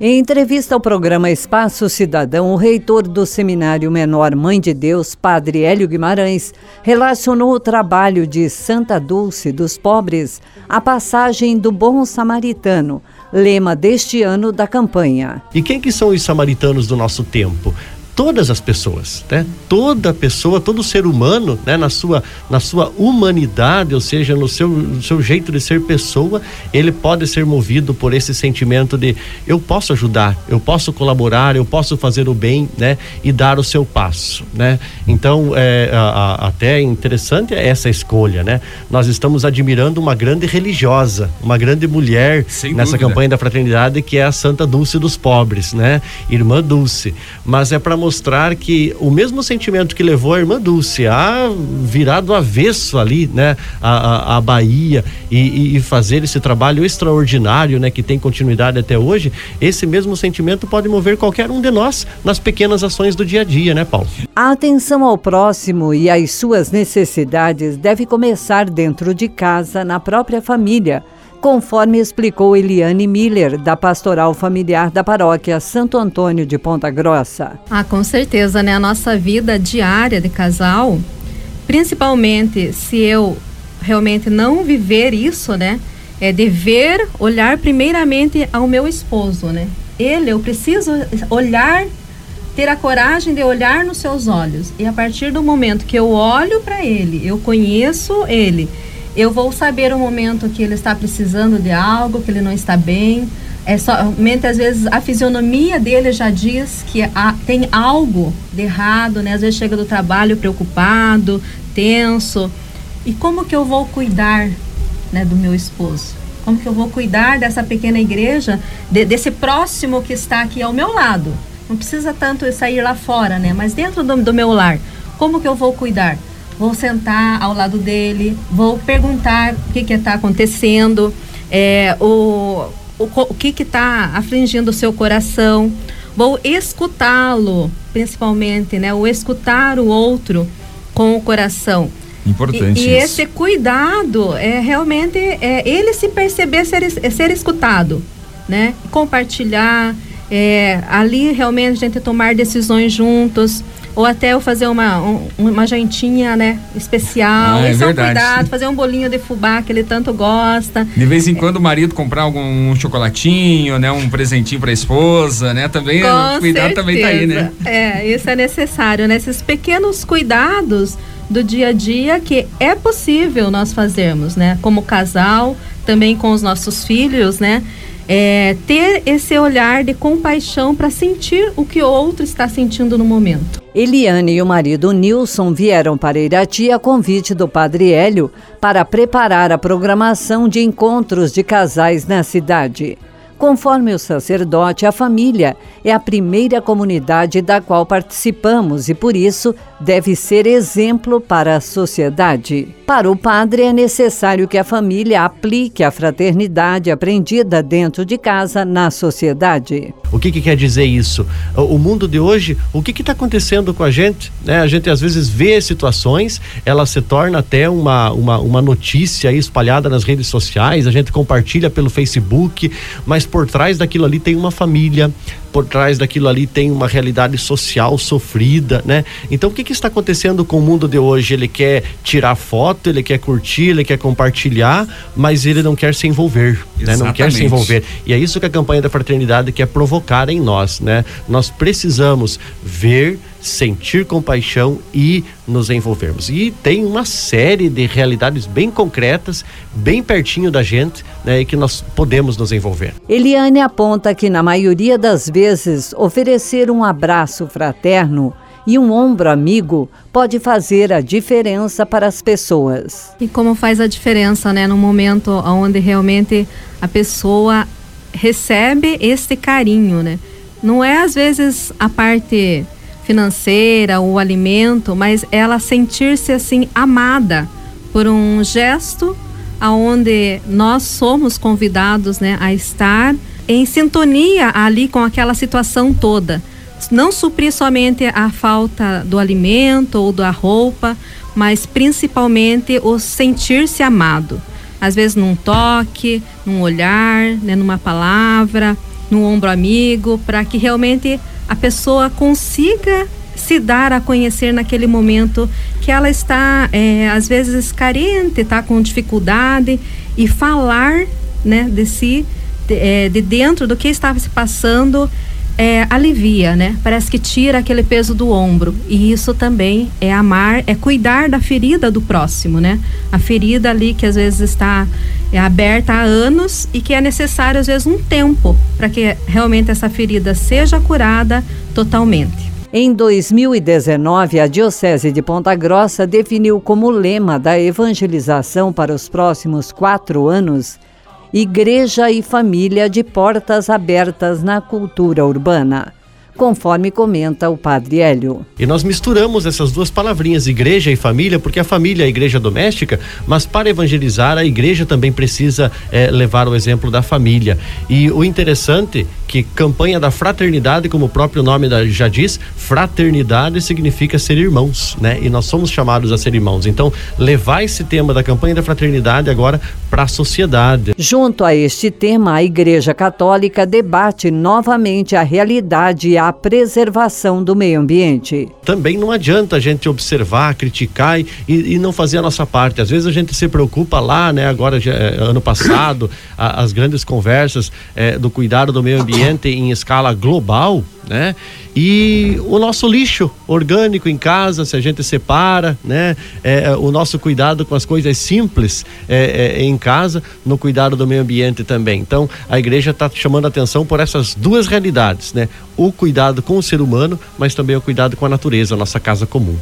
Em entrevista ao programa Espaço Cidadão, o reitor do Seminário Menor Mãe de Deus, Padre Hélio Guimarães, relacionou o trabalho de Santa Dulce dos Pobres à passagem do Bom Samaritano, lema deste ano da campanha. E quem que são os samaritanos do nosso tempo? Todas as pessoas, né? Toda pessoa, todo ser humano, né? Na sua, na sua humanidade, ou seja, no seu, no seu jeito de ser pessoa, ele pode ser movido por esse sentimento de eu posso ajudar, eu posso colaborar, eu posso fazer o bem, né? E dar o seu passo, né? Então, é, a, a, até interessante é essa escolha, né? Nós estamos admirando uma grande religiosa, uma grande mulher Sem nessa dúvida. campanha da fraternidade que é a Santa Dulce dos Pobres, né? Irmã Dulce. Mas é para mostrar que o mesmo sentimento que levou a irmã Dulce a virar do avesso ali, né, a, a, a Bahia e, e, fazer esse trabalho extraordinário, né, que tem continuidade até hoje, esse mesmo sentimento pode mover qualquer um de nós nas pequenas ações do dia a dia, né, Paulo? A atenção ao próximo e às suas necessidades deve começar dentro de casa, na própria família conforme explicou Eliane Miller, da Pastoral Familiar da Paróquia Santo Antônio de Ponta Grossa. Ah, com certeza, né? A nossa vida diária de casal, principalmente se eu realmente não viver isso, né? É dever olhar primeiramente ao meu esposo, né? Ele, eu preciso olhar, ter a coragem de olhar nos seus olhos. E a partir do momento que eu olho para ele, eu conheço ele eu vou saber o momento que ele está precisando de algo, que ele não está bem. É somente às vezes a fisionomia dele já diz que há, tem algo de errado, né? Às vezes chega do trabalho preocupado, tenso. E como que eu vou cuidar, né, do meu esposo? Como que eu vou cuidar dessa pequena igreja, de, desse próximo que está aqui ao meu lado? Não precisa tanto sair lá fora, né? Mas dentro do, do meu lar, como que eu vou cuidar? Vou sentar ao lado dele, vou perguntar o que está acontecendo, é, o, o, o que está afligindo o seu coração, vou escutá-lo, principalmente, né? O escutar o outro com o coração. Importante. E, e esse cuidado é realmente é, ele se perceber ser, ser escutado, né? Compartilhar, é, ali realmente a gente tomar decisões juntos ou até eu fazer uma, um, uma jantinha, né, especial. Ah, é verdade. é um cuidado, fazer um bolinho de fubá que ele tanto gosta. De vez em quando o marido comprar algum um chocolatinho, né, um presentinho para a esposa, né, também, Com cuidado certeza. também tá aí, né? É, isso é necessário, né, esses pequenos cuidados do dia a dia que é possível nós fazermos, né, como casal, também com os nossos filhos, né, é, ter esse olhar de compaixão para sentir o que o outro está sentindo no momento. Eliane e o marido Nilson vieram para Irati a convite do padre Hélio para preparar a programação de encontros de casais na cidade. Conforme o sacerdote, a família é a primeira comunidade da qual participamos e, por isso, deve ser exemplo para a sociedade. Para o padre, é necessário que a família aplique a fraternidade aprendida dentro de casa na sociedade. O que, que quer dizer isso? O mundo de hoje, o que está acontecendo com a gente? Né? A gente às vezes vê situações, ela se torna até uma, uma, uma notícia espalhada nas redes sociais, a gente compartilha pelo Facebook, mas por trás daquilo ali tem uma família, por trás daquilo ali tem uma realidade social sofrida, né? Então o que, que está acontecendo com o mundo de hoje? Ele quer tirar foto, ele quer curtir, ele quer compartilhar, mas ele não quer se envolver, né? Não quer se envolver. E é isso que a campanha da fraternidade quer provocar em nós, né? Nós precisamos ver sentir compaixão e nos envolvermos. E tem uma série de realidades bem concretas, bem pertinho da gente, né, e que nós podemos nos envolver. Eliane aponta que na maioria das vezes oferecer um abraço fraterno e um ombro amigo pode fazer a diferença para as pessoas. E como faz a diferença, né, no momento onde realmente a pessoa recebe esse carinho, né? Não é às vezes a parte financeira, o alimento, mas ela sentir-se assim amada por um gesto aonde nós somos convidados, né, a estar em sintonia ali com aquela situação toda. Não suprir somente a falta do alimento ou da roupa, mas principalmente o sentir-se amado. Às vezes num toque, num olhar, né, numa palavra, no ombro amigo, para que realmente a pessoa consiga se dar a conhecer naquele momento que ela está é, às vezes carente, está com dificuldade e falar, né, de si, de, é, de dentro do que estava se passando, é, alivia, né? Parece que tira aquele peso do ombro. E isso também é amar, é cuidar da ferida do próximo, né? A ferida ali que às vezes está é, aberta há anos e que é necessário às vezes um tempo para que realmente essa ferida seja curada totalmente. Em 2019, a Diocese de Ponta Grossa definiu como lema da evangelização para os próximos quatro anos Igreja e Família de Portas Abertas na Cultura Urbana conforme comenta o padre Hélio. E nós misturamos essas duas palavrinhas, igreja e família, porque a família é a igreja doméstica, mas para evangelizar a igreja também precisa é, levar o exemplo da família. E o interessante que campanha da fraternidade, como o próprio nome da, já diz, fraternidade significa ser irmãos, né? E nós somos chamados a ser irmãos. Então, levar esse tema da campanha da fraternidade agora para a sociedade. Junto a este tema, a Igreja Católica debate novamente a realidade e a preservação do meio ambiente. Também não adianta a gente observar, criticar e, e não fazer a nossa parte. Às vezes a gente se preocupa lá, né? Agora, já, é, ano passado, a, as grandes conversas é, do cuidado do meio ambiente em escala global, né? E o nosso lixo orgânico em casa, se a gente separa, né? É, é o nosso cuidado com as coisas simples é, é, em casa, no cuidado do meio ambiente também. Então, a igreja está chamando atenção por essas duas realidades, né? O cuidado com o ser humano, mas também o cuidado com a natureza, a nossa casa comum.